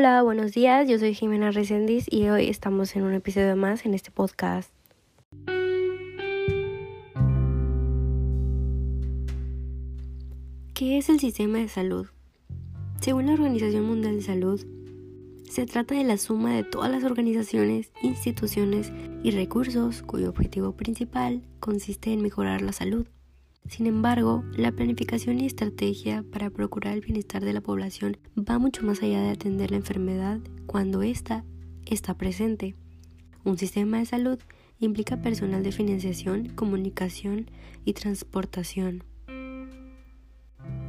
Hola, buenos días, yo soy Jimena Resendiz y hoy estamos en un episodio más en este podcast. ¿Qué es el sistema de salud? Según la Organización Mundial de Salud, se trata de la suma de todas las organizaciones, instituciones y recursos cuyo objetivo principal consiste en mejorar la salud. Sin embargo, la planificación y estrategia para procurar el bienestar de la población va mucho más allá de atender la enfermedad cuando ésta está presente. Un sistema de salud implica personal de financiación, comunicación y transportación.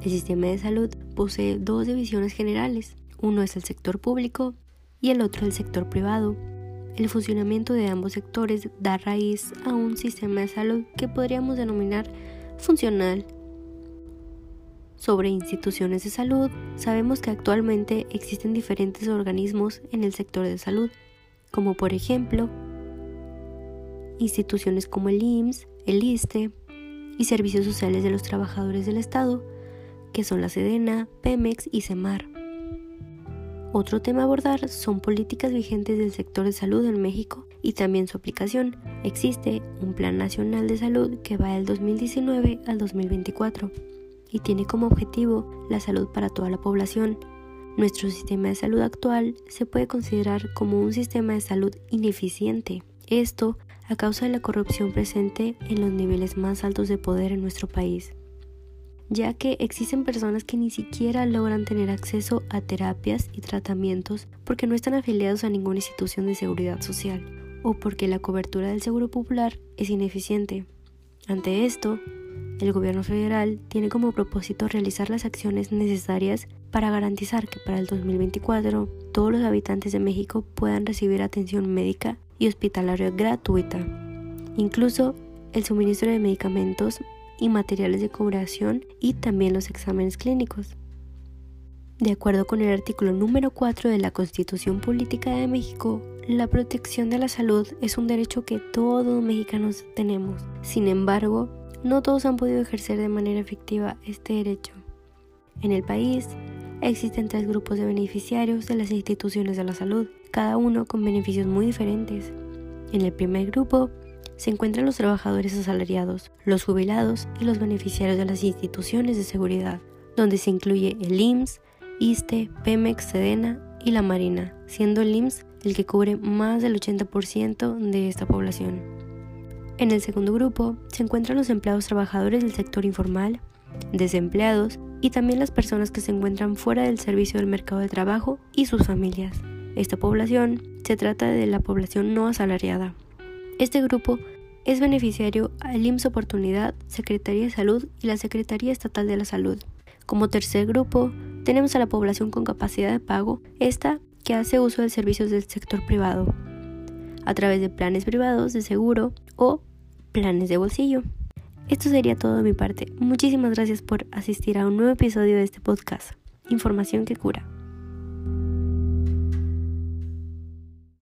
El sistema de salud posee dos divisiones generales. Uno es el sector público y el otro el sector privado. El funcionamiento de ambos sectores da raíz a un sistema de salud que podríamos denominar funcional. Sobre instituciones de salud, sabemos que actualmente existen diferentes organismos en el sector de salud, como por ejemplo instituciones como el IMSS, el ISTE y Servicios Sociales de los Trabajadores del Estado, que son la SEDENA, PEMEX y CEMAR. Otro tema a abordar son políticas vigentes del sector de salud en México y también su aplicación. Existe un Plan Nacional de Salud que va del 2019 al 2024 y tiene como objetivo la salud para toda la población. Nuestro sistema de salud actual se puede considerar como un sistema de salud ineficiente. Esto a causa de la corrupción presente en los niveles más altos de poder en nuestro país ya que existen personas que ni siquiera logran tener acceso a terapias y tratamientos porque no están afiliados a ninguna institución de seguridad social o porque la cobertura del seguro popular es ineficiente. Ante esto, el gobierno federal tiene como propósito realizar las acciones necesarias para garantizar que para el 2024 todos los habitantes de México puedan recibir atención médica y hospitalaria gratuita. Incluso el suministro de medicamentos y materiales de curación y también los exámenes clínicos. De acuerdo con el artículo número 4 de la Constitución Política de México, la protección de la salud es un derecho que todos mexicanos tenemos. Sin embargo, no todos han podido ejercer de manera efectiva este derecho. En el país existen tres grupos de beneficiarios de las instituciones de la salud, cada uno con beneficios muy diferentes. En el primer grupo se encuentran los trabajadores asalariados, los jubilados y los beneficiarios de las instituciones de seguridad, donde se incluye el IMSS, ISTE, Pemex, Sedena y la Marina, siendo el IMSS el que cubre más del 80% de esta población. En el segundo grupo se encuentran los empleados trabajadores del sector informal, desempleados y también las personas que se encuentran fuera del servicio del mercado de trabajo y sus familias. Esta población se trata de la población no asalariada, este grupo es beneficiario al IMSS Oportunidad, Secretaría de Salud y la Secretaría Estatal de la Salud. Como tercer grupo, tenemos a la población con capacidad de pago, esta que hace uso de servicios del sector privado, a través de planes privados de seguro o planes de bolsillo. Esto sería todo de mi parte. Muchísimas gracias por asistir a un nuevo episodio de este podcast, Información que cura.